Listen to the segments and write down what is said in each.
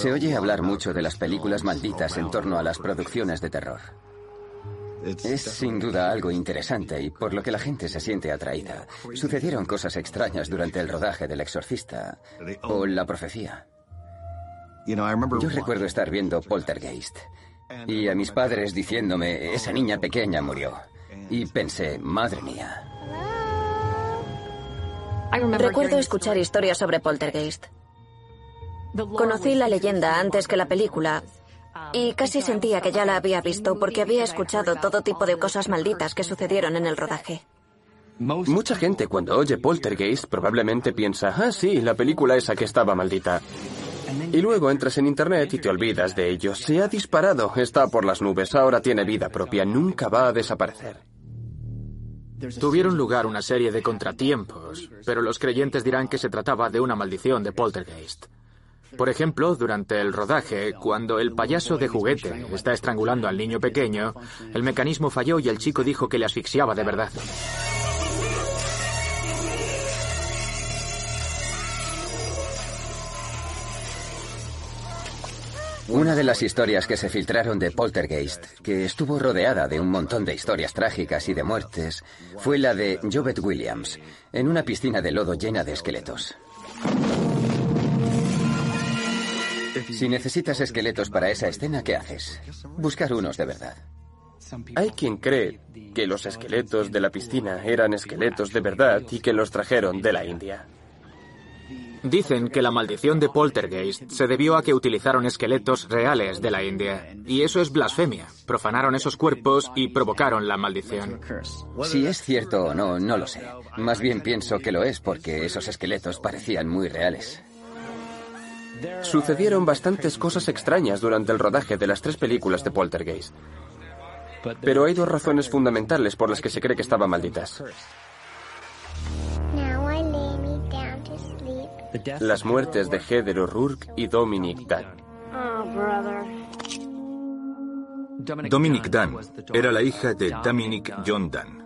Se oye hablar mucho de las películas malditas en torno a las producciones de terror. Es sin duda algo interesante y por lo que la gente se siente atraída. Sucedieron cosas extrañas durante el rodaje del exorcista o la profecía. Yo recuerdo estar viendo Poltergeist y a mis padres diciéndome, esa niña pequeña murió. Y pensé, madre mía. Recuerdo escuchar historias sobre Poltergeist. Conocí la leyenda antes que la película y casi sentía que ya la había visto porque había escuchado todo tipo de cosas malditas que sucedieron en el rodaje. Mucha gente cuando oye Poltergeist probablemente piensa, ah, sí, la película esa que estaba maldita. Y luego entras en internet y te olvidas de ello. Se ha disparado, está por las nubes, ahora tiene vida propia, nunca va a desaparecer. Tuvieron lugar una serie de contratiempos, pero los creyentes dirán que se trataba de una maldición de poltergeist. Por ejemplo, durante el rodaje, cuando el payaso de juguete está estrangulando al niño pequeño, el mecanismo falló y el chico dijo que le asfixiaba de verdad. Una de las historias que se filtraron de Poltergeist, que estuvo rodeada de un montón de historias trágicas y de muertes, fue la de Jobet Williams, en una piscina de lodo llena de esqueletos. Si necesitas esqueletos para esa escena, ¿qué haces? Buscar unos de verdad. Hay quien cree que los esqueletos de la piscina eran esqueletos de verdad y que los trajeron de la India. Dicen que la maldición de Poltergeist se debió a que utilizaron esqueletos reales de la India. Y eso es blasfemia. Profanaron esos cuerpos y provocaron la maldición. Si es cierto o no, no lo sé. Más bien pienso que lo es porque esos esqueletos parecían muy reales. Sucedieron bastantes cosas extrañas durante el rodaje de las tres películas de Poltergeist. Pero hay dos razones fundamentales por las que se cree que estaban malditas. Las muertes de Heather O'Rourke y Dominic Dunn. Dominic Dunn era la hija de Dominic John Dunn,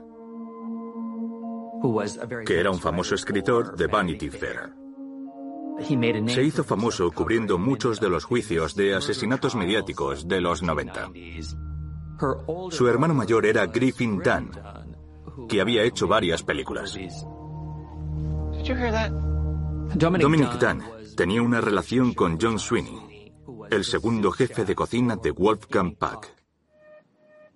que era un famoso escritor de Vanity Fair. Se hizo famoso cubriendo muchos de los juicios de asesinatos mediáticos de los 90. Su hermano mayor era Griffin Dunn, que había hecho varias películas. Dominic Dunn tenía una relación con John Sweeney, el segundo jefe de cocina de Wolfgang Puck.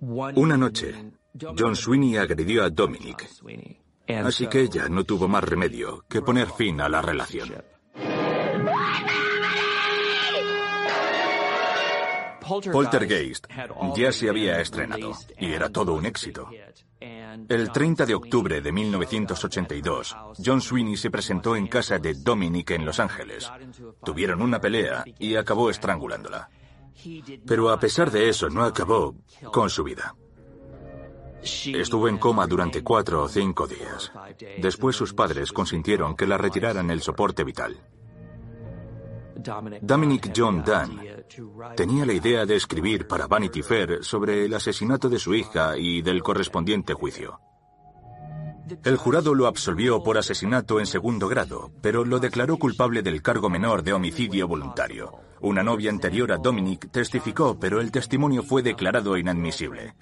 Una noche, John Sweeney agredió a Dominic, así que ella no tuvo más remedio que poner fin a la relación. Poltergeist ya se había estrenado y era todo un éxito. El 30 de octubre de 1982, John Sweeney se presentó en casa de Dominic en Los Ángeles. Tuvieron una pelea y acabó estrangulándola. Pero a pesar de eso, no acabó con su vida. Estuvo en coma durante cuatro o cinco días. Después sus padres consintieron que la retiraran el soporte vital. Dominic John Dunn tenía la idea de escribir para Vanity Fair sobre el asesinato de su hija y del correspondiente juicio. El jurado lo absolvió por asesinato en segundo grado, pero lo declaró culpable del cargo menor de homicidio voluntario. Una novia anterior a Dominic testificó, pero el testimonio fue declarado inadmisible.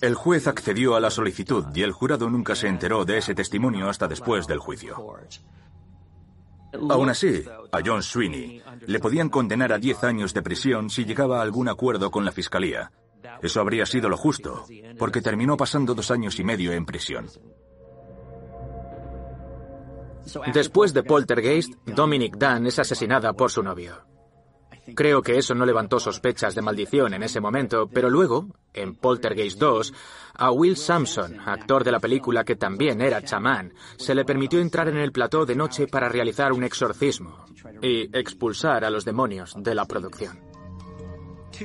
El juez accedió a la solicitud y el jurado nunca se enteró de ese testimonio hasta después del juicio. Aún así, a John Sweeney le podían condenar a 10 años de prisión si llegaba a algún acuerdo con la fiscalía. Eso habría sido lo justo, porque terminó pasando dos años y medio en prisión. Después de Poltergeist, Dominic Dunn es asesinada por su novio. Creo que eso no levantó sospechas de maldición en ese momento, pero luego, en Poltergeist 2, a Will Sampson, actor de la película que también era chamán, se le permitió entrar en el plató de noche para realizar un exorcismo y expulsar a los demonios de la producción.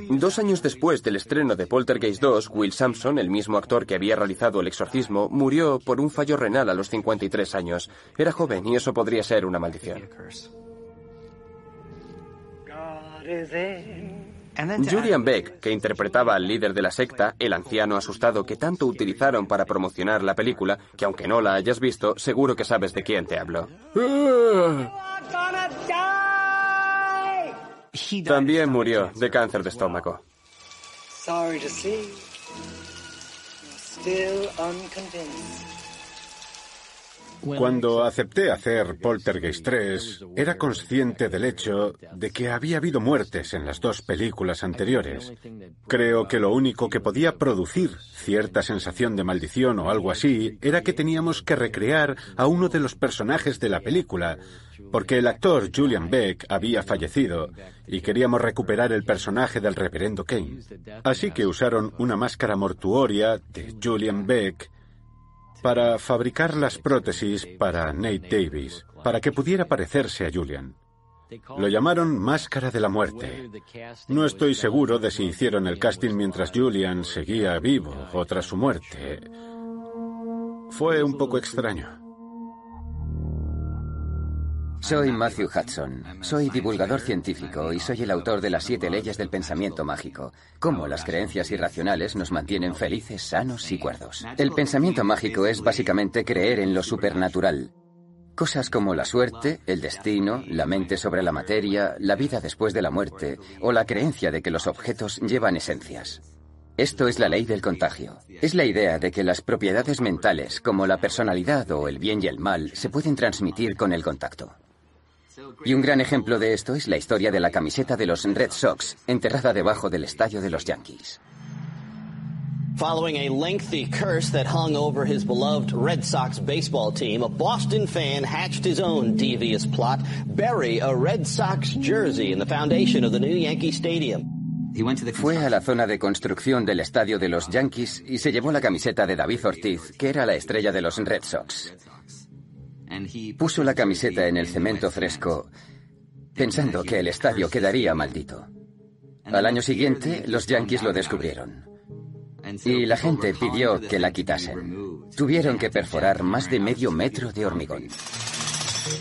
Dos años después del estreno de Poltergeist 2, Will Sampson, el mismo actor que había realizado el exorcismo, murió por un fallo renal a los 53 años. Era joven y eso podría ser una maldición. Julian Beck, que interpretaba al líder de la secta, el anciano asustado que tanto utilizaron para promocionar la película, que aunque no la hayas visto, seguro que sabes de quién te hablo. También murió de cáncer de estómago. Cuando acepté hacer Poltergeist 3, era consciente del hecho de que había habido muertes en las dos películas anteriores. Creo que lo único que podía producir cierta sensación de maldición o algo así era que teníamos que recrear a uno de los personajes de la película, porque el actor Julian Beck había fallecido y queríamos recuperar el personaje del reverendo Kane. Así que usaron una máscara mortuoria de Julian Beck para fabricar las prótesis para Nate Davis, para que pudiera parecerse a Julian. Lo llamaron Máscara de la Muerte. No estoy seguro de si hicieron el casting mientras Julian seguía vivo o tras su muerte. Fue un poco extraño. Soy Matthew Hudson. Soy divulgador científico y soy el autor de las siete leyes del pensamiento mágico. Cómo las creencias irracionales nos mantienen felices, sanos y cuerdos. El pensamiento mágico es básicamente creer en lo supernatural. Cosas como la suerte, el destino, la mente sobre la materia, la vida después de la muerte o la creencia de que los objetos llevan esencias. Esto es la ley del contagio. Es la idea de que las propiedades mentales, como la personalidad o el bien y el mal, se pueden transmitir con el contacto. Y un gran ejemplo de esto es la historia de la camiseta de los Red Sox, enterrada debajo del estadio de los Yankees. Following a lengthy curse that hung over his beloved Red Sox baseball team, a Boston fan hatched his own devious plot, bury a Red Sox jersey in the foundation of the new Yankee Stadium. Fue a la zona de construcción del estadio de los Yankees y se llevó la camiseta de David Ortiz, que era la estrella de los Red Sox. Puso la camiseta en el cemento fresco pensando que el estadio quedaría maldito. Al año siguiente, los Yankees lo descubrieron. Y la gente pidió que la quitasen. Tuvieron que perforar más de medio metro de hormigón.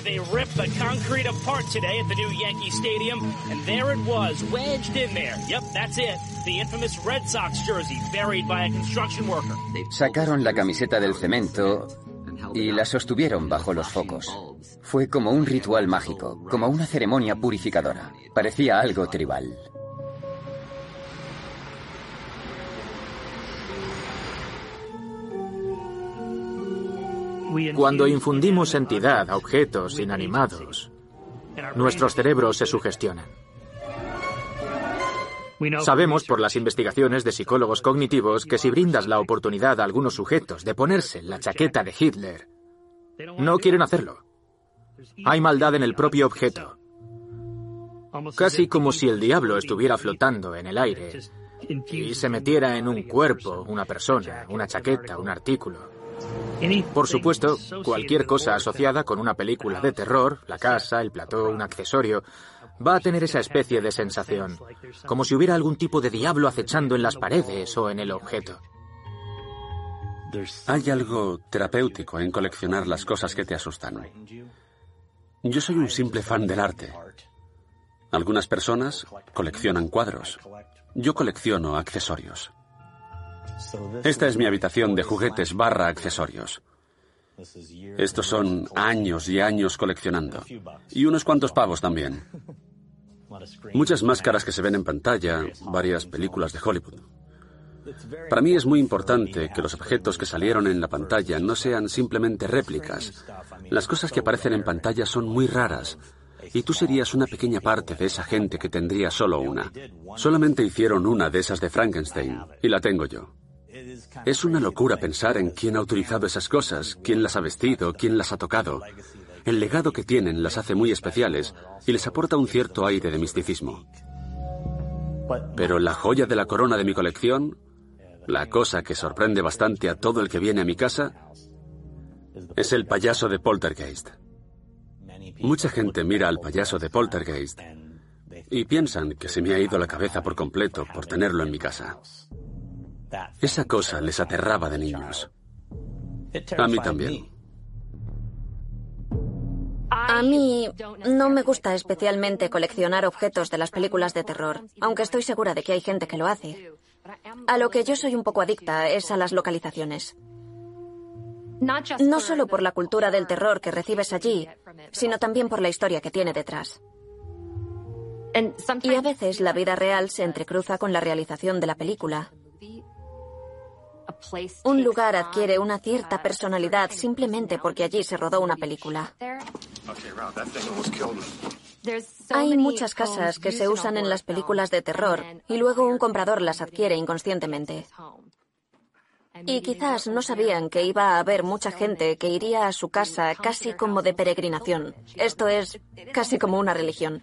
They ripped the concrete apart today at the new Yankee Stadium, and there it was, wedged in there. Yep, that's it. The infamous Red Sox jersey buried by a construction worker. Sacaron la camiseta del cemento y la sostuvieron bajo los focos. Fue como un ritual mágico, como una ceremonia purificadora. Parecía algo tribal. Cuando infundimos entidad a objetos inanimados, nuestros cerebros se sugestionan. Sabemos por las investigaciones de psicólogos cognitivos que si brindas la oportunidad a algunos sujetos de ponerse la chaqueta de Hitler, no quieren hacerlo. Hay maldad en el propio objeto. Casi como si el diablo estuviera flotando en el aire y se metiera en un cuerpo, una persona, una chaqueta, un artículo. Por supuesto, cualquier cosa asociada con una película de terror, la casa, el plató, un accesorio, va a tener esa especie de sensación, como si hubiera algún tipo de diablo acechando en las paredes o en el objeto. Hay algo terapéutico en coleccionar las cosas que te asustan. Yo soy un simple fan del arte. Algunas personas coleccionan cuadros. Yo colecciono accesorios. Esta es mi habitación de juguetes barra accesorios. Estos son años y años coleccionando. Y unos cuantos pavos también. Muchas máscaras que se ven en pantalla, varias películas de Hollywood. Para mí es muy importante que los objetos que salieron en la pantalla no sean simplemente réplicas. Las cosas que aparecen en pantalla son muy raras. Y tú serías una pequeña parte de esa gente que tendría solo una. Solamente hicieron una de esas de Frankenstein, y la tengo yo. Es una locura pensar en quién ha utilizado esas cosas, quién las ha vestido, quién las ha tocado. El legado que tienen las hace muy especiales y les aporta un cierto aire de misticismo. Pero la joya de la corona de mi colección, la cosa que sorprende bastante a todo el que viene a mi casa, es el payaso de Poltergeist. Mucha gente mira al payaso de Poltergeist y piensan que se me ha ido la cabeza por completo por tenerlo en mi casa. Esa cosa les aterraba de niños. A mí también. A mí no me gusta especialmente coleccionar objetos de las películas de terror, aunque estoy segura de que hay gente que lo hace. A lo que yo soy un poco adicta es a las localizaciones. No solo por la cultura del terror que recibes allí, sino también por la historia que tiene detrás. Y a veces la vida real se entrecruza con la realización de la película. Un lugar adquiere una cierta personalidad simplemente porque allí se rodó una película. Hay muchas casas que se usan en las películas de terror y luego un comprador las adquiere inconscientemente. Y quizás no sabían que iba a haber mucha gente que iría a su casa casi como de peregrinación. Esto es casi como una religión.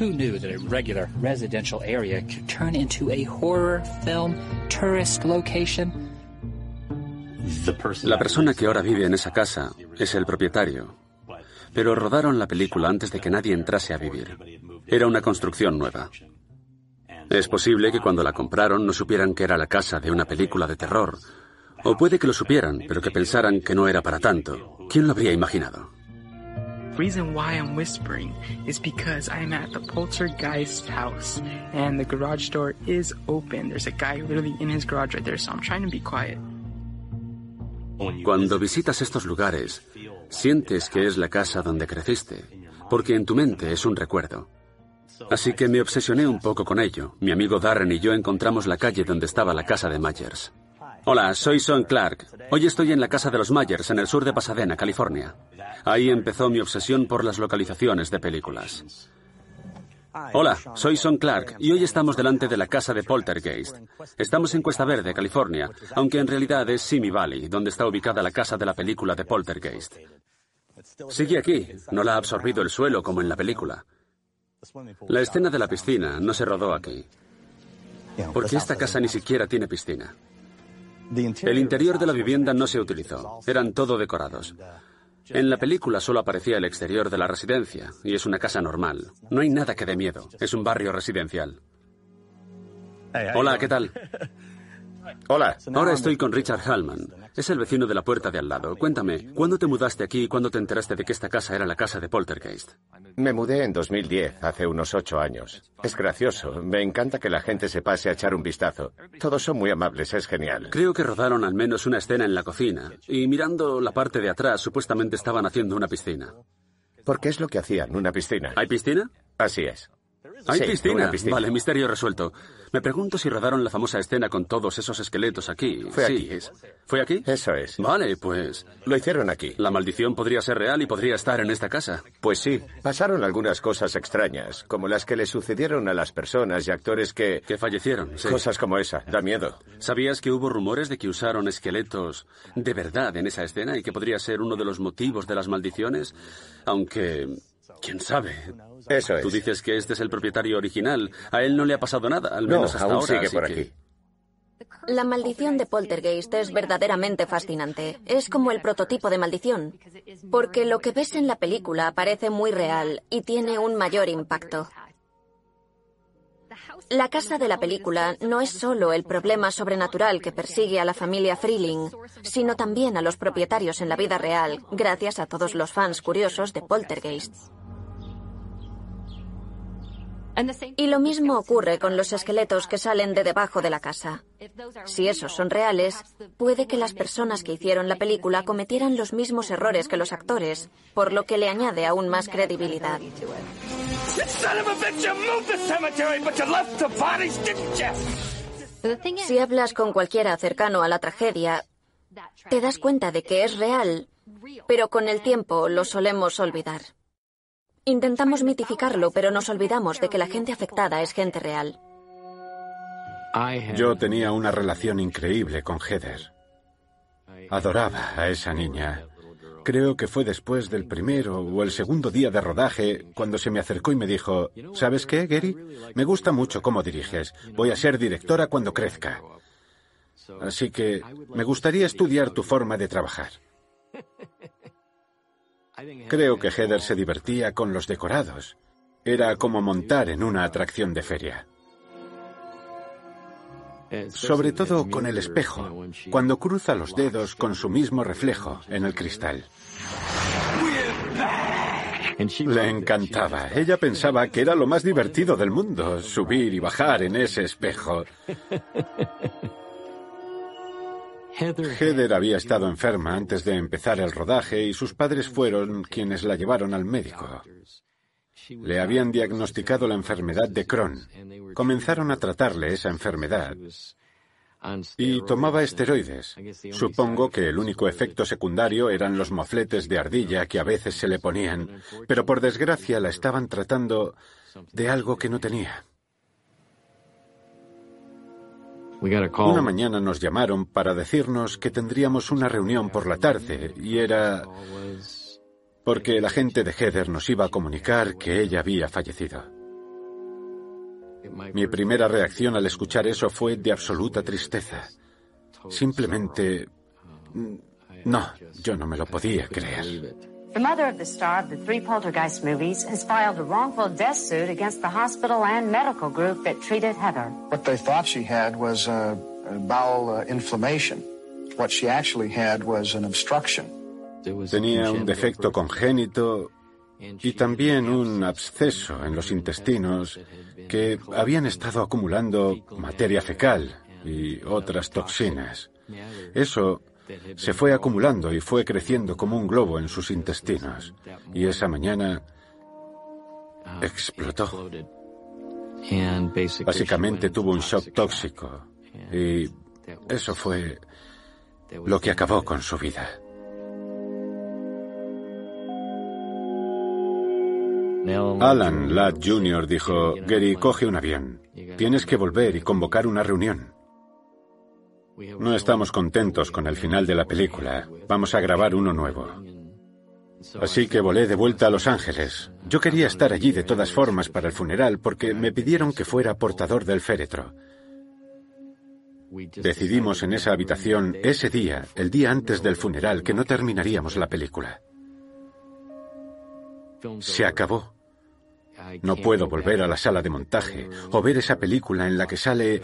Who knew that a regular residential area could turn into a horror film tourist location? La persona que ahora vive en esa casa es el propietario, pero rodaron la película antes de que nadie entrase a vivir. Era una construcción nueva. Es posible que cuando la compraron no supieran que era la casa de una película de terror o puede que lo supieran, pero que pensaran que no era para tanto. ¿Quién lo habría imaginado? Reason why I'm whispering is because I'm at the poltergeist house and the garage door is open. There's a guy literally in his garage right there, so I'm trying to be quiet. Cuando visitas estos lugares, sientes que es la casa donde creciste, porque en tu mente es un recuerdo. Así que me obsesioné un poco con ello. Mi amigo Darren y yo encontramos la calle donde estaba la casa de Myers. Hola, soy Son Clark. Hoy estoy en la casa de los Myers, en el sur de Pasadena, California. Ahí empezó mi obsesión por las localizaciones de películas. Hola, soy Son Clark y hoy estamos delante de la casa de Poltergeist. Estamos en Cuesta Verde, California, aunque en realidad es Simi Valley, donde está ubicada la casa de la película de Poltergeist. Sigue aquí, no la ha absorbido el suelo como en la película. La escena de la piscina no se rodó aquí, porque esta casa ni siquiera tiene piscina. El interior de la vivienda no se utilizó, eran todo decorados. En la película solo aparecía el exterior de la residencia, y es una casa normal. No hay nada que dé miedo, es un barrio residencial. Hola, ¿qué tal? Hola, ahora estoy con Richard Hallman. Es el vecino de la puerta de al lado. Cuéntame, ¿cuándo te mudaste aquí y cuándo te enteraste de que esta casa era la casa de Poltergeist? Me mudé en 2010, hace unos ocho años. Es gracioso. Me encanta que la gente se pase a echar un vistazo. Todos son muy amables, es genial. Creo que rodaron al menos una escena en la cocina. Y mirando la parte de atrás, supuestamente estaban haciendo una piscina. ¿Por qué es lo que hacían? ¿Una piscina? ¿Hay piscina? Así es. Hay piscina. Vale, misterio resuelto. Me pregunto si rodaron la famosa escena con todos esos esqueletos aquí. Fue sí, aquí. Es... ¿Fue aquí? Eso es. Vale, pues. Lo hicieron aquí. La maldición podría ser real y podría estar en esta casa. Pues sí. Pasaron algunas cosas extrañas, como las que le sucedieron a las personas y actores que. Que fallecieron. Sí. Cosas como esa. Da miedo. ¿Sabías que hubo rumores de que usaron esqueletos de verdad en esa escena y que podría ser uno de los motivos de las maldiciones? Aunque. ¿Quién sabe? Eso es. Tú dices que este es el propietario original. A él no le ha pasado nada, al menos no, hasta aún ahora. sigue por que... aquí. La maldición de Poltergeist es verdaderamente fascinante. Es como el prototipo de maldición, porque lo que ves en la película parece muy real y tiene un mayor impacto. La casa de la película no es solo el problema sobrenatural que persigue a la familia Freeling, sino también a los propietarios en la vida real, gracias a todos los fans curiosos de Poltergeist. Y lo mismo ocurre con los esqueletos que salen de debajo de la casa. Si esos son reales, puede que las personas que hicieron la película cometieran los mismos errores que los actores, por lo que le añade aún más credibilidad. Si hablas con cualquiera cercano a la tragedia, te das cuenta de que es real, pero con el tiempo lo solemos olvidar. Intentamos mitificarlo, pero nos olvidamos de que la gente afectada es gente real. Yo tenía una relación increíble con Heather. Adoraba a esa niña. Creo que fue después del primero o el segundo día de rodaje cuando se me acercó y me dijo, ¿sabes qué, Gary? Me gusta mucho cómo diriges. Voy a ser directora cuando crezca. Así que me gustaría estudiar tu forma de trabajar. Creo que Heather se divertía con los decorados. Era como montar en una atracción de feria. Sobre todo con el espejo, cuando cruza los dedos con su mismo reflejo en el cristal. Le encantaba. Ella pensaba que era lo más divertido del mundo, subir y bajar en ese espejo. Heather había estado enferma antes de empezar el rodaje y sus padres fueron quienes la llevaron al médico. Le habían diagnosticado la enfermedad de Crohn. Comenzaron a tratarle esa enfermedad y tomaba esteroides. Supongo que el único efecto secundario eran los mofletes de ardilla que a veces se le ponían, pero por desgracia la estaban tratando de algo que no tenía. Una mañana nos llamaron para decirnos que tendríamos una reunión por la tarde y era porque el agente de Heather nos iba a comunicar que ella había fallecido. Mi primera reacción al escuchar eso fue de absoluta tristeza. Simplemente... No, yo no me lo podía creer. The mother of the star of the three Poltergeist movies has filed a wrongful death suit against the hospital and medical group that treated Heather. What they thought she had was a, a bowel uh, inflammation. What she actually had was an obstruction. Tenía un defecto congénito y también un absceso en los intestinos que habían estado acumulando materia fecal y otras toxinas. Eso se fue acumulando y fue creciendo como un globo en sus intestinos. Y esa mañana explotó. Básicamente tuvo un shock tóxico y eso fue lo que acabó con su vida. Alan Ladd Jr. dijo, Gary, coge un avión. Tienes que volver y convocar una reunión. No estamos contentos con el final de la película. Vamos a grabar uno nuevo. Así que volé de vuelta a Los Ángeles. Yo quería estar allí de todas formas para el funeral porque me pidieron que fuera portador del féretro. Decidimos en esa habitación ese día, el día antes del funeral, que no terminaríamos la película. Se acabó. No puedo volver a la sala de montaje o ver esa película en la que sale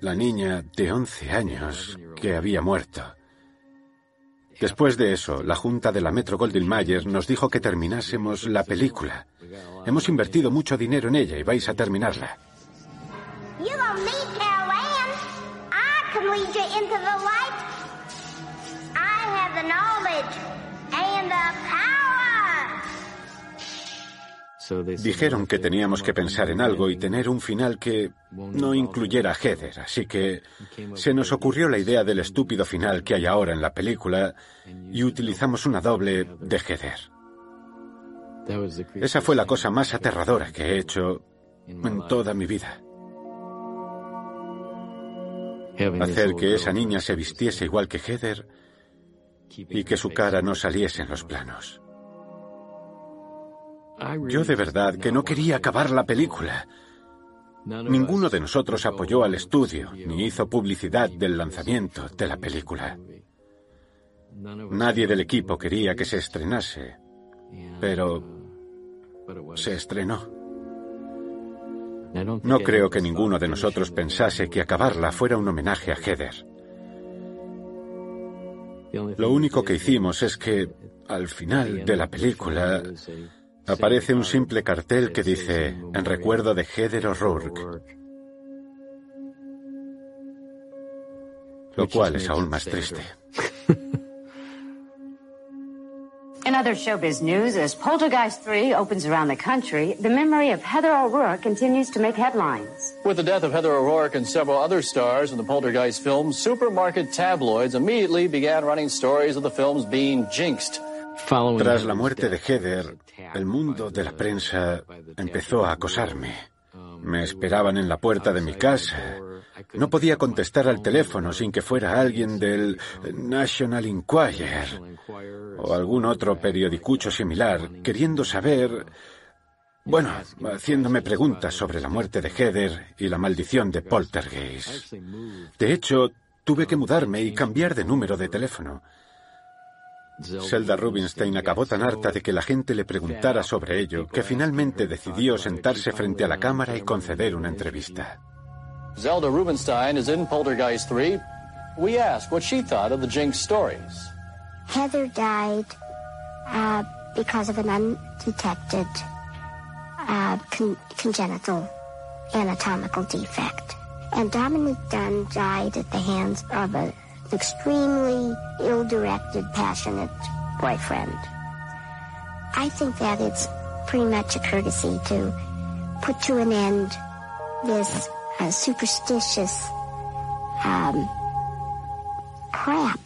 la niña de 11 años que había muerto. Después de eso, la junta de la Metro Goldwyn Mayer nos dijo que terminásemos la película. Hemos invertido mucho dinero en ella y vais a terminarla. Dijeron que teníamos que pensar en algo y tener un final que no incluyera a Heather, así que se nos ocurrió la idea del estúpido final que hay ahora en la película y utilizamos una doble de Heather. Esa fue la cosa más aterradora que he hecho en toda mi vida. Hacer que esa niña se vistiese igual que Heather y que su cara no saliese en los planos. Yo de verdad que no quería acabar la película. Ninguno de nosotros apoyó al estudio ni hizo publicidad del lanzamiento de la película. Nadie del equipo quería que se estrenase, pero se estrenó. No creo que ninguno de nosotros pensase que acabarla fuera un homenaje a Heather. Lo único que hicimos es que, al final de la película, aparece un simple cartel que dice, en recuerdo de Heather O'Rourke. Lo cual es aún más triste. In other showbiz news, as Poltergeist 3 opens around the country, the memory of Heather O'Rourke continues to make headlines. With the death of Heather O'Rourke and several other stars in the Poltergeist film, supermarket tabloids immediately began running stories of the films being jinxed. Tras la muerte de Heather, el mundo de la prensa empezó a acosarme. Me esperaban en la puerta de mi casa. No podía contestar al teléfono sin que fuera alguien del National Enquirer o algún otro periodicucho similar queriendo saber, bueno, haciéndome preguntas sobre la muerte de Heather y la maldición de Poltergeist. De hecho, tuve que mudarme y cambiar de número de teléfono. Zelda Rubinstein acabó tan harta de que la gente le preguntara sobre ello que finalmente decidió sentarse frente a la cámara y conceder una entrevista. Zelda Rubinstein is in Poltergeist 3. We asked what she thought of the Jinx stories. Heather died uh, because of an undetected uh, con congenital anatomical defect. And Dominic Dunn died at the hands of a extremely ill-directed, passionate boyfriend. I think that it's pretty much a courtesy to put to an end this uh, superstitious um, crap.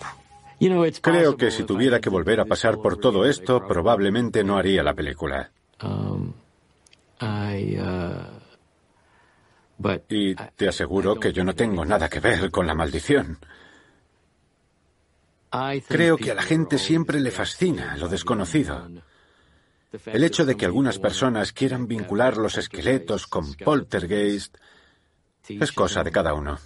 Creo que si tuviera que volver a pasar por todo esto, probablemente no haría la película. Um, uh, y te aseguro que yo no tengo nada que ver con la maldición. Creo que a la gente siempre le fascina lo desconocido. El hecho de que algunas personas quieran vincular los esqueletos con poltergeist es cosa de cada uno.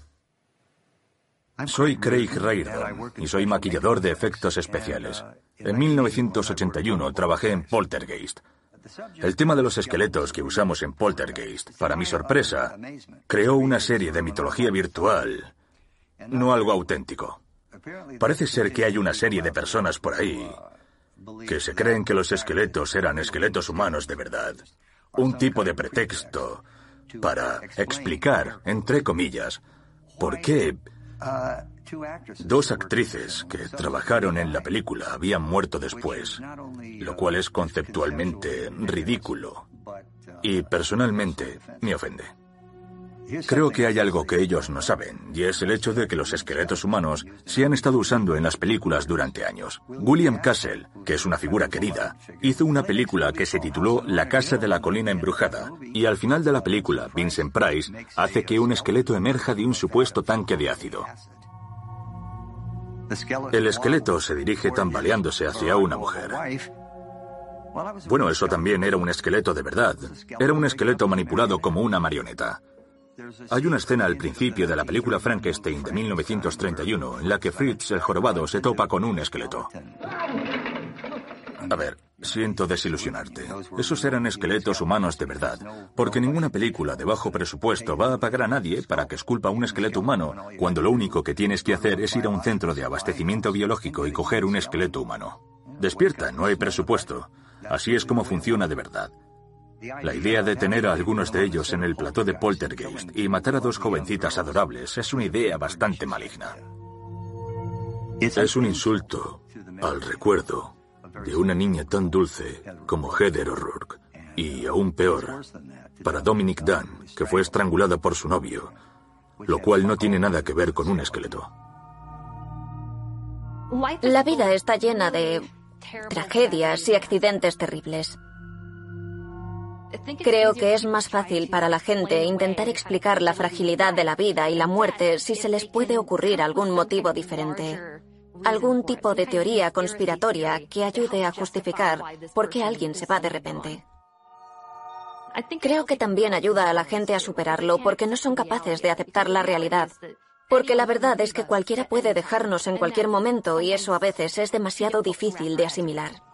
Soy Craig Raydon y soy maquillador de efectos especiales. En 1981 trabajé en Poltergeist. El tema de los esqueletos que usamos en Poltergeist, para mi sorpresa, creó una serie de mitología virtual, no algo auténtico. Parece ser que hay una serie de personas por ahí que se creen que los esqueletos eran esqueletos humanos de verdad. Un tipo de pretexto para explicar, entre comillas, por qué Dos actrices que trabajaron en la película habían muerto después, lo cual es conceptualmente ridículo y personalmente me ofende. Creo que hay algo que ellos no saben, y es el hecho de que los esqueletos humanos se han estado usando en las películas durante años. William Castle, que es una figura querida, hizo una película que se tituló La Casa de la Colina Embrujada, y al final de la película, Vincent Price hace que un esqueleto emerja de un supuesto tanque de ácido. El esqueleto se dirige tambaleándose hacia una mujer. Bueno, eso también era un esqueleto de verdad. Era un esqueleto manipulado como una marioneta. Hay una escena al principio de la película Frankenstein de 1931 en la que Fritz el jorobado se topa con un esqueleto. A ver, siento desilusionarte. Esos eran esqueletos humanos de verdad, porque ninguna película de bajo presupuesto va a pagar a nadie para que esculpa un esqueleto humano, cuando lo único que tienes que hacer es ir a un centro de abastecimiento biológico y coger un esqueleto humano. Despierta, no hay presupuesto. Así es como funciona de verdad. La idea de tener a algunos de ellos en el plató de Poltergeist y matar a dos jovencitas adorables es una idea bastante maligna. Es un insulto al recuerdo de una niña tan dulce como Heather O'Rourke. Y aún peor, para Dominic Dunn, que fue estrangulada por su novio, lo cual no tiene nada que ver con un esqueleto. La vida está llena de tragedias y accidentes terribles. Creo que es más fácil para la gente intentar explicar la fragilidad de la vida y la muerte si se les puede ocurrir algún motivo diferente. Algún tipo de teoría conspiratoria que ayude a justificar por qué alguien se va de repente. Creo que también ayuda a la gente a superarlo porque no son capaces de aceptar la realidad. Porque la verdad es que cualquiera puede dejarnos en cualquier momento y eso a veces es demasiado difícil de asimilar.